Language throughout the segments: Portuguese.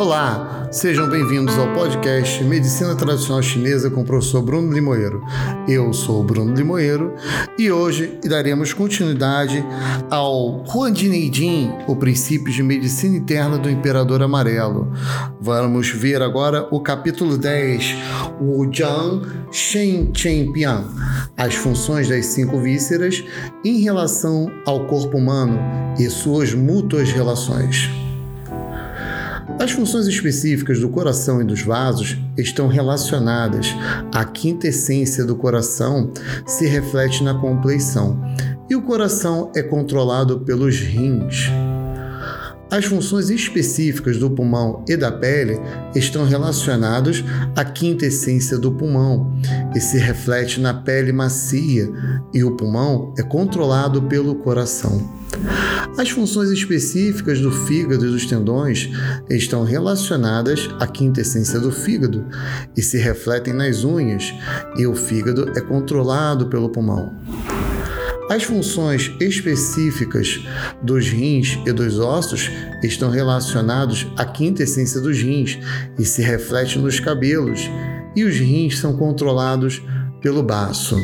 Olá, sejam bem-vindos ao podcast Medicina Tradicional Chinesa com o professor Bruno Limoeiro. Eu sou o Bruno Limoeiro e hoje daremos continuidade ao Huan Neijin, o princípio de medicina interna do Imperador Amarelo. Vamos ver agora o capítulo 10, o Jiang Shen Chen Pian, as funções das cinco vísceras em relação ao corpo humano e suas mútuas relações. As funções específicas do coração e dos vasos estão relacionadas à quinta essência do coração, se reflete na compleição, e o coração é controlado pelos rins. As funções específicas do pulmão e da pele estão relacionadas à quinta essência do pulmão e se reflete na pele macia, e o pulmão é controlado pelo coração. As funções específicas do fígado e dos tendões estão relacionadas à quinta essência do fígado e se refletem nas unhas, e o fígado é controlado pelo pulmão. As funções específicas dos rins e dos ossos estão relacionados à quinta essência dos rins e se refletem nos cabelos, e os rins são controlados pelo baço.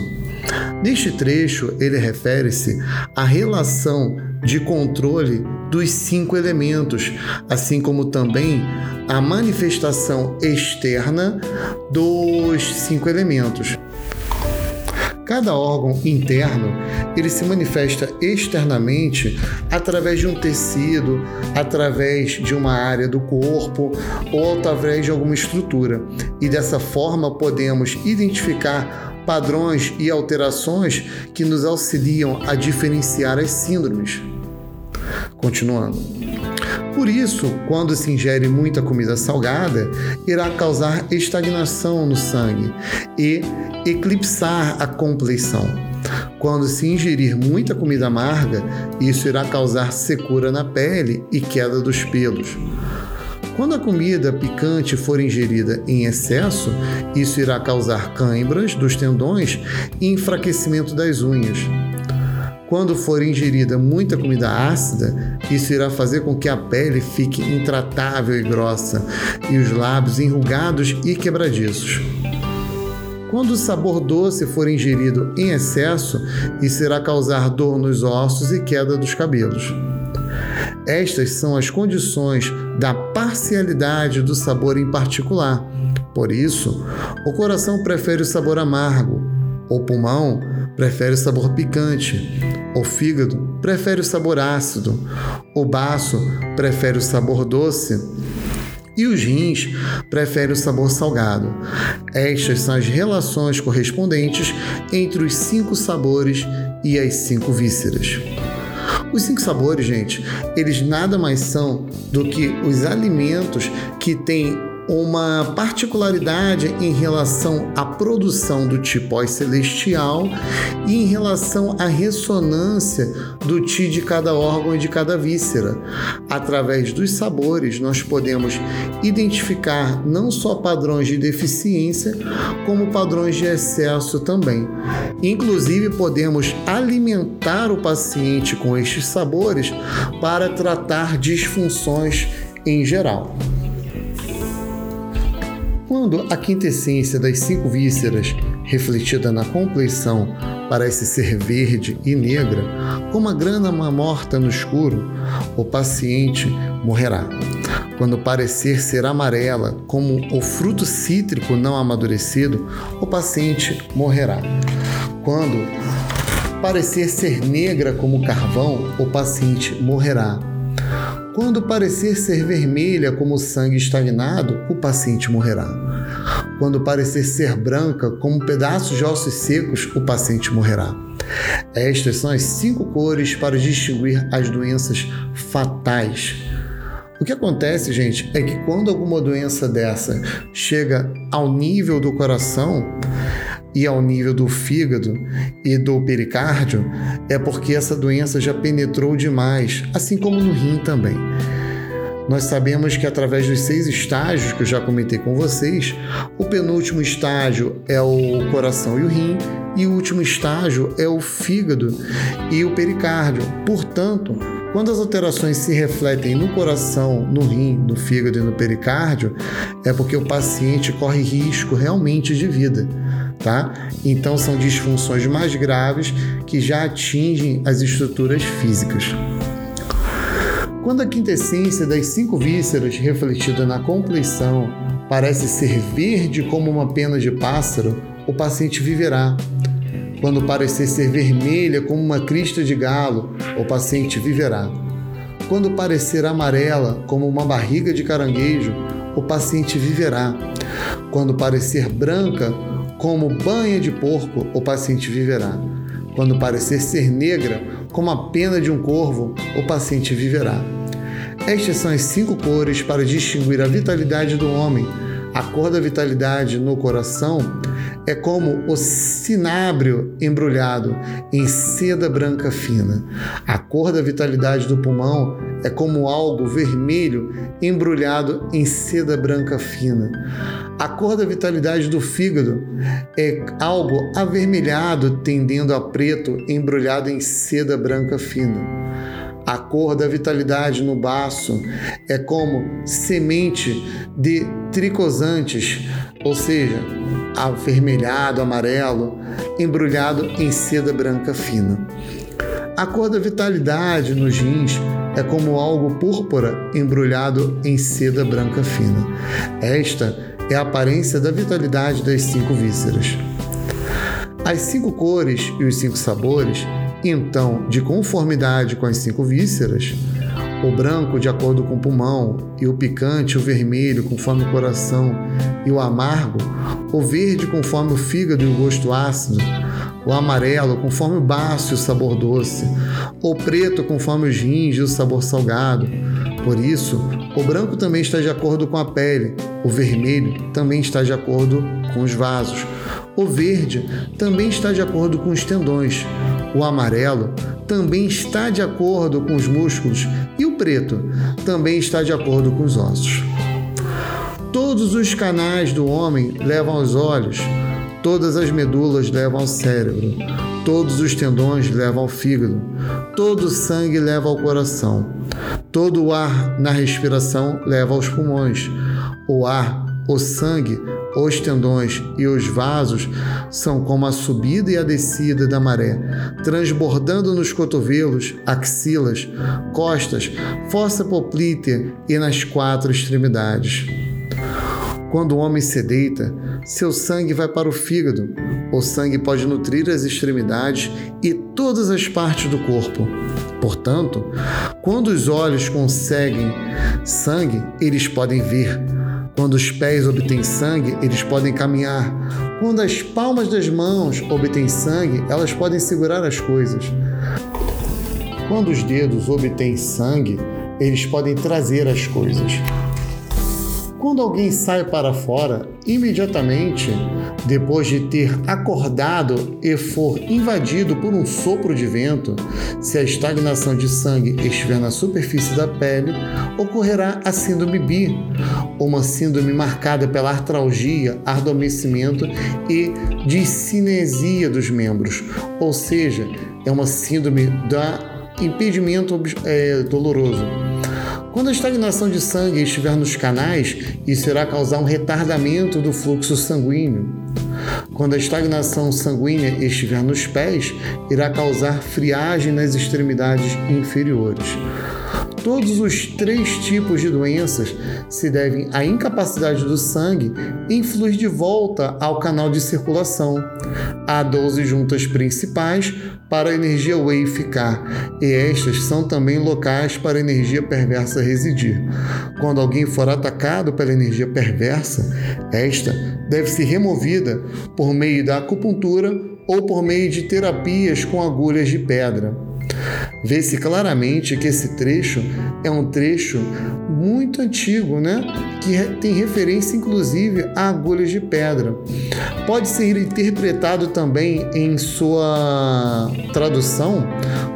Neste trecho, ele refere-se à relação de controle dos cinco elementos, assim como também a manifestação externa dos cinco elementos. Cada órgão interno ele se manifesta externamente através de um tecido, através de uma área do corpo ou através de alguma estrutura. E dessa forma podemos identificar padrões e alterações que nos auxiliam a diferenciar as síndromes. Continuando. Por isso, quando se ingere muita comida salgada, irá causar estagnação no sangue e eclipsar a compleição. Quando se ingerir muita comida amarga, isso irá causar secura na pele e queda dos pelos. Quando a comida picante for ingerida em excesso, isso irá causar cãibras dos tendões e enfraquecimento das unhas. Quando for ingerida muita comida ácida, isso irá fazer com que a pele fique intratável e grossa e os lábios enrugados e quebradiços. Quando o sabor doce for ingerido em excesso, isso irá causar dor nos ossos e queda dos cabelos. Estas são as condições da parcialidade do sabor em particular. Por isso, o coração prefere o sabor amargo, o pulmão prefere o sabor picante, o fígado prefere o sabor ácido, o baço prefere o sabor doce e os rins preferem o sabor salgado. Estas são as relações correspondentes entre os cinco sabores e as cinco vísceras. Os cinco sabores, gente, eles nada mais são do que os alimentos que têm uma particularidade em relação à produção do tipo celestial e em relação à ressonância do Ti de cada órgão e de cada víscera. Através dos sabores, nós podemos identificar não só padrões de deficiência, como padrões de excesso também. Inclusive, podemos alimentar o paciente com estes sabores para tratar disfunções em geral. Quando a quintessência das cinco vísceras, refletida na compleição, parece ser verde e negra, como a grana morta no escuro, o paciente morrerá. Quando parecer ser amarela, como o fruto cítrico não amadurecido, o paciente morrerá. Quando parecer ser negra como carvão, o paciente morrerá. Quando parecer ser vermelha como sangue estagnado, o paciente morrerá. Quando parecer ser branca como pedaços de ossos secos, o paciente morrerá. Estas são as cinco cores para distinguir as doenças fatais. O que acontece, gente, é que quando alguma doença dessa chega ao nível do coração, e ao nível do fígado e do pericárdio, é porque essa doença já penetrou demais, assim como no rim também. Nós sabemos que através dos seis estágios que eu já comentei com vocês, o penúltimo estágio é o coração e o rim, e o último estágio é o fígado e o pericárdio. Portanto, Quando as alterações se refletem no coração, no rim, no fígado e no pericárdio, é porque o paciente corre risco realmente de vida. Tá? Então são disfunções mais graves que já atingem as estruturas físicas. Quando a quintessência das cinco vísceras refletida na compleição parece ser verde como uma pena de pássaro, o paciente viverá. Quando parecer ser vermelha como uma crista de galo, o paciente viverá. Quando parecer amarela como uma barriga de caranguejo, o paciente viverá. Quando parecer branca como banha de porco, o paciente viverá. Quando parecer ser negra como a pena de um corvo, o paciente viverá. Estas são as cinco cores para distinguir a vitalidade do homem. A cor da vitalidade no coração é como o cinábrio embrulhado em seda branca fina. A cor da vitalidade do pulmão é como algo vermelho embrulhado em seda branca fina. A cor da vitalidade do fígado é algo avermelhado tendendo a preto embrulhado em seda branca fina. A cor da vitalidade no baço é como semente de tricosantes, ou seja, avermelhado, amarelo, embrulhado em seda branca fina. A cor da vitalidade nos rins é como algo púrpura embrulhado em seda branca fina. Esta é a aparência da vitalidade das cinco vísceras. As cinco cores e os cinco sabores, então, de conformidade com as cinco vísceras, o branco de acordo com o pulmão, e o picante, o vermelho, conforme o coração, e o amargo, o verde conforme o fígado e o gosto ácido, o amarelo conforme o baço e o sabor doce, o preto conforme os rins o sabor salgado. Por isso, o branco também está de acordo com a pele, o vermelho também está de acordo com os vasos, o verde também está de acordo com os tendões, o amarelo também está de acordo com os músculos e o preto também está de acordo com os ossos. Todos os canais do homem levam aos olhos, todas as medulas levam ao cérebro, todos os tendões levam ao fígado, todo o sangue leva ao coração, todo o ar na respiração leva aos pulmões, o ar, o sangue os tendões e os vasos são como a subida e a descida da maré, transbordando nos cotovelos, axilas, costas, fossa poplítea e nas quatro extremidades. Quando o homem se deita, seu sangue vai para o fígado. O sangue pode nutrir as extremidades e todas as partes do corpo. Portanto, quando os olhos conseguem sangue, eles podem ver. Quando os pés obtêm sangue, eles podem caminhar. Quando as palmas das mãos obtêm sangue, elas podem segurar as coisas. Quando os dedos obtêm sangue, eles podem trazer as coisas. Quando alguém sai para fora, imediatamente depois de ter acordado e for invadido por um sopro de vento, se a estagnação de sangue estiver na superfície da pele, ocorrerá a síndrome BI, uma síndrome marcada pela artralgia, adormecimento e discinesia dos membros, ou seja, é uma síndrome da impedimento é, doloroso. Quando a estagnação de sangue estiver nos canais, isso irá causar um retardamento do fluxo sanguíneo. Quando a estagnação sanguínea estiver nos pés, irá causar friagem nas extremidades inferiores. Todos os três tipos de doenças se devem à incapacidade do sangue em fluir de volta ao canal de circulação. Há 12 juntas principais para a energia Wei ficar, e estas são também locais para a energia perversa residir. Quando alguém for atacado pela energia perversa, esta deve ser removida por meio da acupuntura ou por meio de terapias com agulhas de pedra. Vê-se claramente que esse trecho é um trecho muito antigo, né? Que tem referência inclusive a agulhas de pedra. Pode ser interpretado também em sua tradução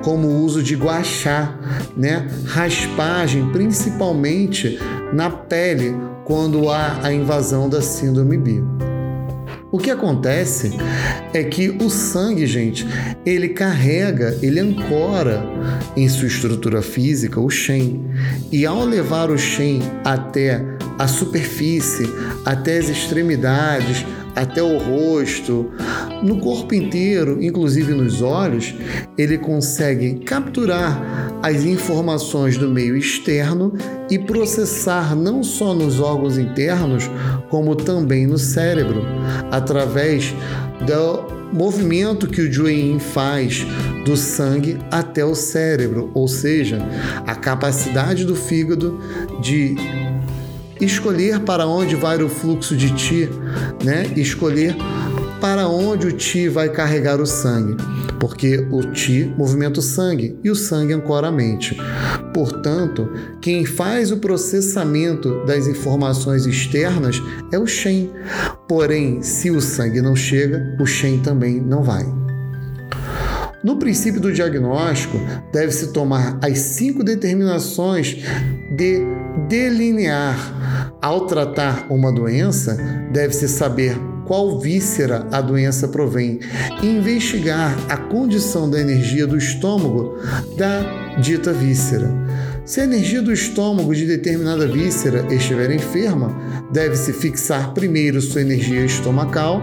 como o uso de guachá, né? Raspagem, principalmente na pele, quando há a invasão da síndrome B. O que acontece é que o sangue, gente, ele carrega, ele ancora em sua estrutura física o Shen. E ao levar o Shen até a superfície, até as extremidades, até o rosto, no corpo inteiro, inclusive nos olhos, ele consegue capturar as informações do meio externo e processar não só nos órgãos internos, como também no cérebro, através do movimento que o Jueyin faz do sangue até o cérebro, ou seja, a capacidade do fígado de escolher para onde vai o fluxo de ti, né? Escolher para onde o ti vai carregar o sangue, porque o ti movimenta o sangue e o sangue ancora a mente. Portanto, quem faz o processamento das informações externas é o Shen. Porém, se o sangue não chega, o Shen também não vai. No princípio do diagnóstico, deve-se tomar as cinco determinações de delinear. Ao tratar uma doença, deve-se saber qual víscera a doença provém e investigar a condição da energia do estômago da dita víscera. Se a energia do estômago de determinada víscera estiver enferma, deve-se fixar primeiro sua energia estomacal,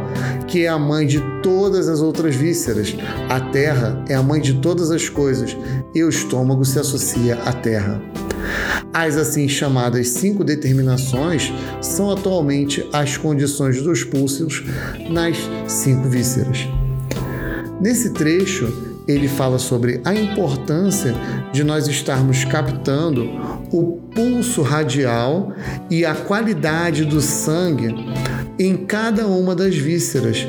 que é a mãe de todas as outras vísceras. A terra é a mãe de todas as coisas e o estômago se associa à terra. As assim chamadas cinco determinações são atualmente as condições dos pulsos nas cinco vísceras. Nesse trecho, ele fala sobre a importância de nós estarmos captando o pulso radial e a qualidade do sangue em cada uma das vísceras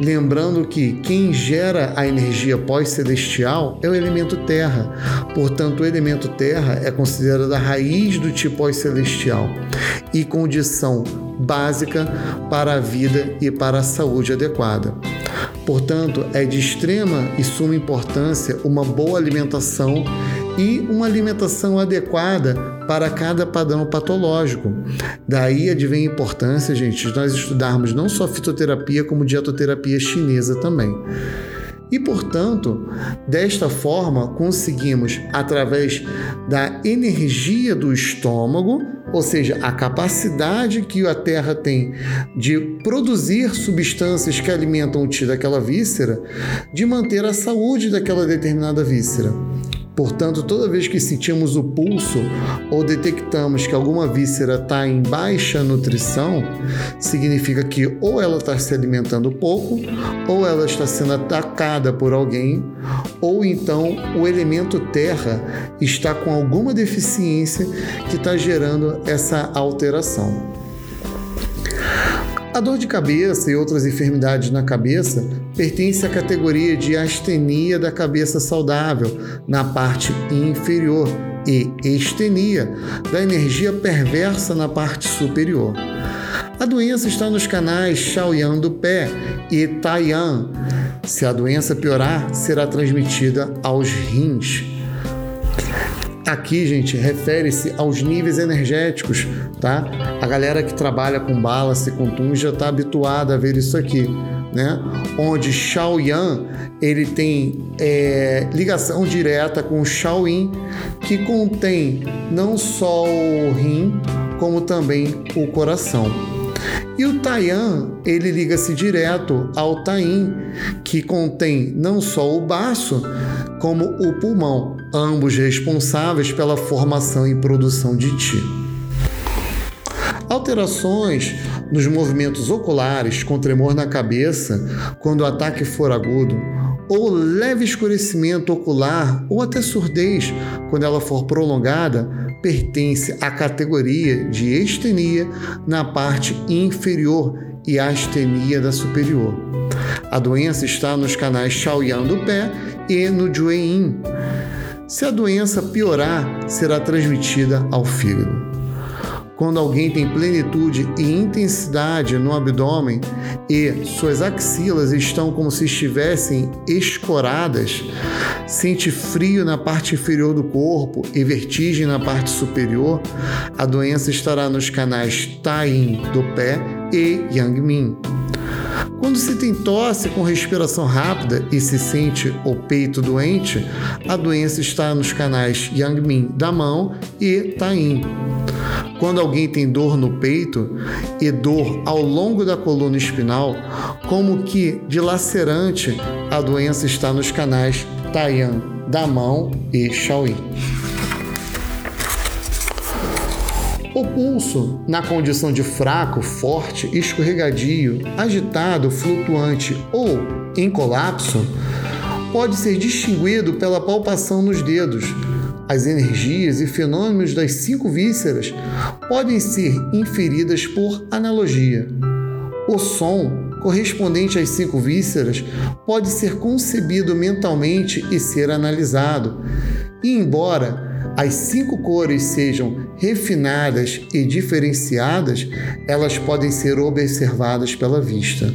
Lembrando que quem gera a energia pós-celestial é o elemento terra. Portanto, o elemento terra é considerado a raiz do tipo pós-celestial e condição básica para a vida e para a saúde adequada. Portanto, é de extrema e suma importância uma boa alimentação e uma alimentação adequada para cada padrão patológico. Daí advém a importância, gente, de nós estudarmos não só fitoterapia, como dietoterapia chinesa também. E, portanto, desta forma, conseguimos, através da energia do estômago, ou seja, a capacidade que a Terra tem de produzir substâncias que alimentam o ti daquela víscera, de manter a saúde daquela determinada víscera. Portanto, toda vez que sentimos o pulso ou detectamos que alguma víscera está em baixa nutrição, significa que ou ela está se alimentando pouco, ou ela está sendo atacada por alguém, ou então o elemento terra está com alguma deficiência que está gerando essa alteração. A dor de cabeça e outras enfermidades na cabeça pertence à categoria de astenia da cabeça saudável na parte inferior e estenia da energia perversa na parte superior. A doença está nos canais Shaoyan do pé e Taiyan. Se a doença piorar, será transmitida aos rins. Aqui, gente, refere-se aos níveis energéticos, tá? A galera que trabalha com balance, com tum, já está habituada a ver isso aqui, né? Onde Shaoyan ele tem é, ligação direta com Shaoyin, que contém não só o rim, como também o coração. E o Taiyan, ele liga-se direto ao Tain, que contém não só o baço, como o pulmão, ambos responsáveis pela formação e produção de ti. Alterações nos movimentos oculares, com tremor na cabeça, quando o ataque for agudo, ou leve escurecimento ocular, ou até surdez, quando ela for prolongada, pertence à categoria de estenia na parte inferior e astenia da superior. A doença está nos canais Shaoyan do pé e no Jueyin. Se a doença piorar, será transmitida ao fígado. Quando alguém tem plenitude e intensidade no abdômen e suas axilas estão como se estivessem escoradas, sente frio na parte inferior do corpo e vertigem na parte superior, a doença estará nos canais Tain do pé e Yangmin. Quando se tem tosse com respiração rápida e se sente o peito doente, a doença está nos canais Yang-Min da mão e Tain. Quando alguém tem dor no peito e dor ao longo da coluna espinal, como que dilacerante, a doença está nos canais Taiyan da mão e Shaoyin. O pulso, na condição de fraco, forte, escorregadio, agitado, flutuante ou em colapso, pode ser distinguido pela palpação nos dedos. As energias e fenômenos das cinco vísceras podem ser inferidas por analogia. O som, correspondente às cinco vísceras, pode ser concebido mentalmente e ser analisado. E, embora as cinco cores sejam refinadas e diferenciadas, elas podem ser observadas pela vista.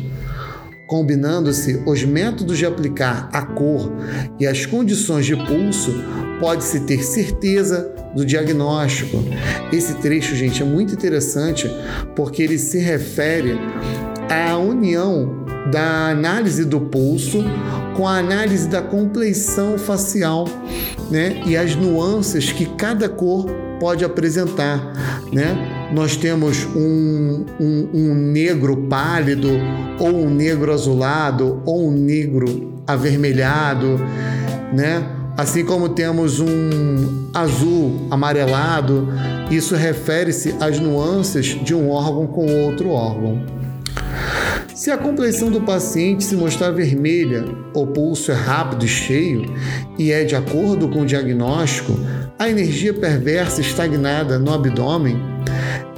Combinando-se os métodos de aplicar a cor e as condições de pulso, pode-se ter certeza do diagnóstico. Esse trecho, gente, é muito interessante porque ele se refere à união da análise do pulso com a análise da compleição facial né? e as nuances que cada cor pode apresentar. Né? Nós temos um, um, um negro pálido, ou um negro azulado, ou um negro avermelhado, né? assim como temos um azul amarelado, isso refere-se às nuances de um órgão com outro órgão. Se a compleição do paciente se mostrar vermelha, o pulso é rápido e cheio e é de acordo com o diagnóstico, a energia perversa estagnada no abdômen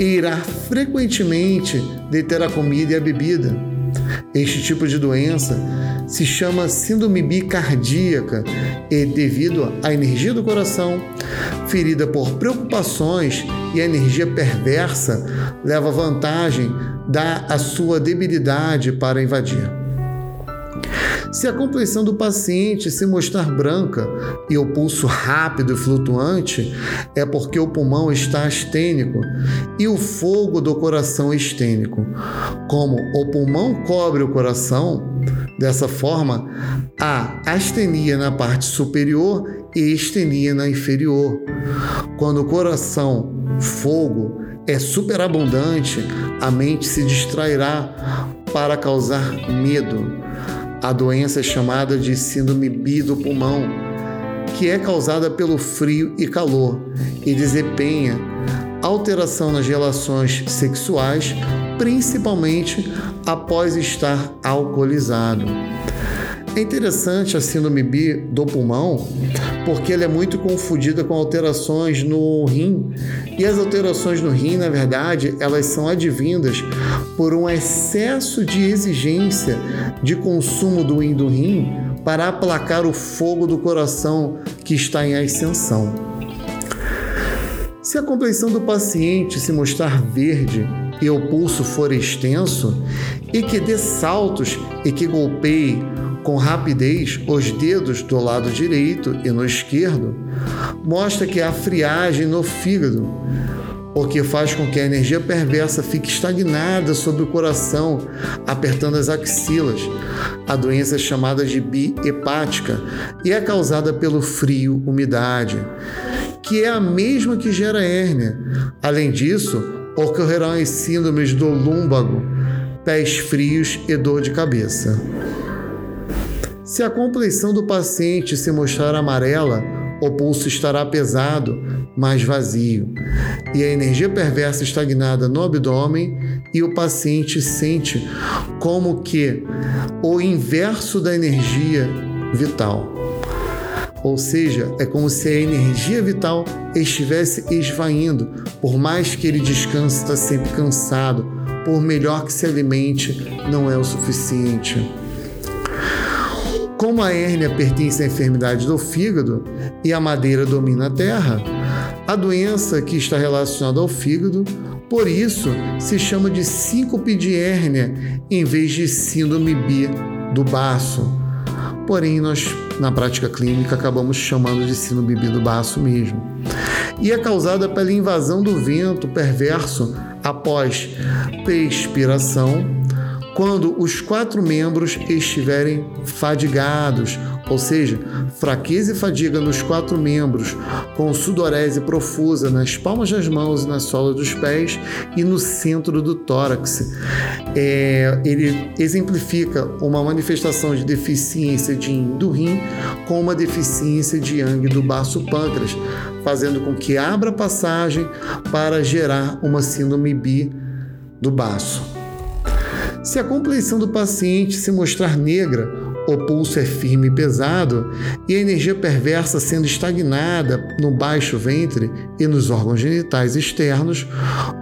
irá frequentemente deter a comida e a bebida. Este tipo de doença se chama síndrome bicardíaca e, devido à energia do coração, ferida por preocupações e a energia perversa, leva vantagem da a sua debilidade para invadir. Se a compleição do paciente se mostrar branca e o pulso rápido e flutuante, é porque o pulmão está astênico e o fogo do coração é estênico. Como o pulmão cobre o coração, dessa forma, há astenia na parte superior e estenia na inferior. Quando o coração, fogo, é superabundante, a mente se distrairá para causar medo. A doença é chamada de síndrome bi do pulmão, que é causada pelo frio e calor e desempenha alteração nas relações sexuais, principalmente após estar alcoolizado. É interessante a síndrome B do pulmão porque ela é muito confundida com alterações no rim. E as alterações no rim, na verdade, elas são advindas por um excesso de exigência de consumo do rim do rim para aplacar o fogo do coração que está em ascensão. Se a compleição do paciente se mostrar verde e o pulso for extenso, e que dê saltos e que golpeie com rapidez os dedos do lado direito e no esquerdo, mostra que há friagem no fígado, o que faz com que a energia perversa fique estagnada sobre o coração, apertando as axilas. A doença é chamada de bi-hepática e é causada pelo frio, umidade, que é a mesma que gera hérnia. Além disso, ocorrerão as síndromes do lúmbago, pés frios e dor de cabeça. Se a compleição do paciente se mostrar amarela, o pulso estará pesado, mas vazio, e a energia perversa estagnada no abdômen, e o paciente sente como que o inverso da energia vital. Ou seja, é como se a energia vital estivesse esvaindo, por mais que ele descanse, está sempre cansado, por melhor que se alimente, não é o suficiente. Como a hérnia pertence à enfermidade do fígado e a madeira domina a terra, a doença que está relacionada ao fígado, por isso se chama de síncope de hérnia em vez de síndrome B do baço. Porém, nós na prática clínica acabamos chamando de síndrome B do baço mesmo. E é causada pela invasão do vento perverso após expiração quando os quatro membros estiverem fadigados, ou seja, fraqueza e fadiga nos quatro membros, com sudorese profusa nas palmas das mãos e na sola dos pés e no centro do tórax. É, ele exemplifica uma manifestação de deficiência de yin do rim com uma deficiência de yang do baço pâncreas, fazendo com que abra passagem para gerar uma síndrome bi do baço. Se a compleição do paciente se mostrar negra, o pulso é firme e pesado e a energia perversa sendo estagnada no baixo ventre e nos órgãos genitais externos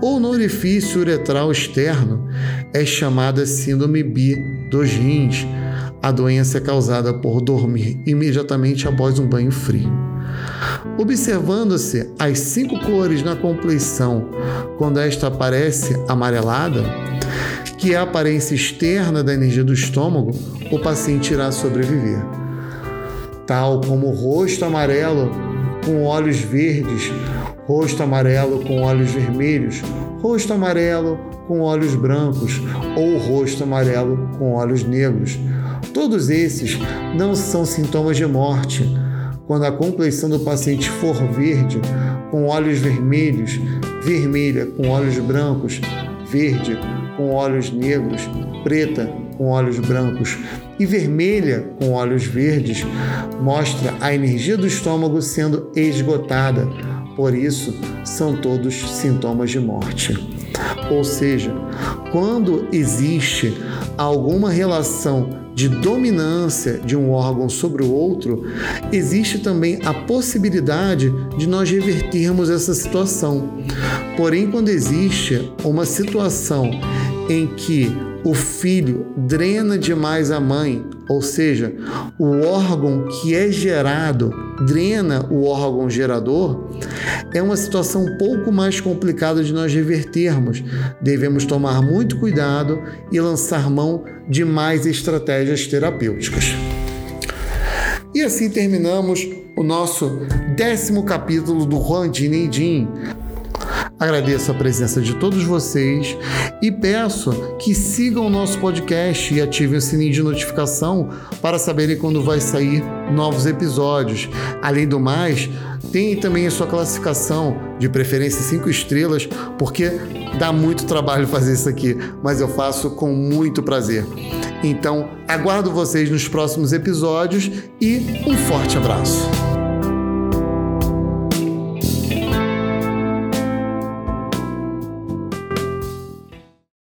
ou no orifício uretral externo, é chamada síndrome bi dos rins. A doença é causada por dormir imediatamente após um banho frio. Observando-se as cinco cores na compleição, quando esta aparece amarelada, que é a aparência externa da energia do estômago, o paciente irá sobreviver. Tal como o rosto amarelo com olhos verdes, rosto amarelo com olhos vermelhos, rosto amarelo com olhos brancos ou rosto amarelo com olhos negros. Todos esses não são sintomas de morte. Quando a compleição do paciente for verde, com olhos vermelhos, vermelha com olhos brancos, verde com olhos negros, preta com olhos brancos e vermelha com olhos verdes, mostra a energia do estômago sendo esgotada. Por isso, são todos sintomas de morte. Ou seja, quando existe alguma relação de dominância de um órgão sobre o outro, existe também a possibilidade de nós revertermos essa situação. Porém, quando existe uma situação em que o filho drena demais a mãe, ou seja, o órgão que é gerado drena o órgão gerador, é uma situação um pouco mais complicada de nós revertermos. Devemos tomar muito cuidado e lançar mão de mais estratégias terapêuticas. E assim terminamos o nosso décimo capítulo do Juan Din Agradeço a presença de todos vocês e peço que sigam o nosso podcast e ativem o sininho de notificação para saberem quando vai sair novos episódios. Além do mais, tem também a sua classificação, de preferência cinco estrelas, porque dá muito trabalho fazer isso aqui, mas eu faço com muito prazer. Então, aguardo vocês nos próximos episódios e um forte abraço.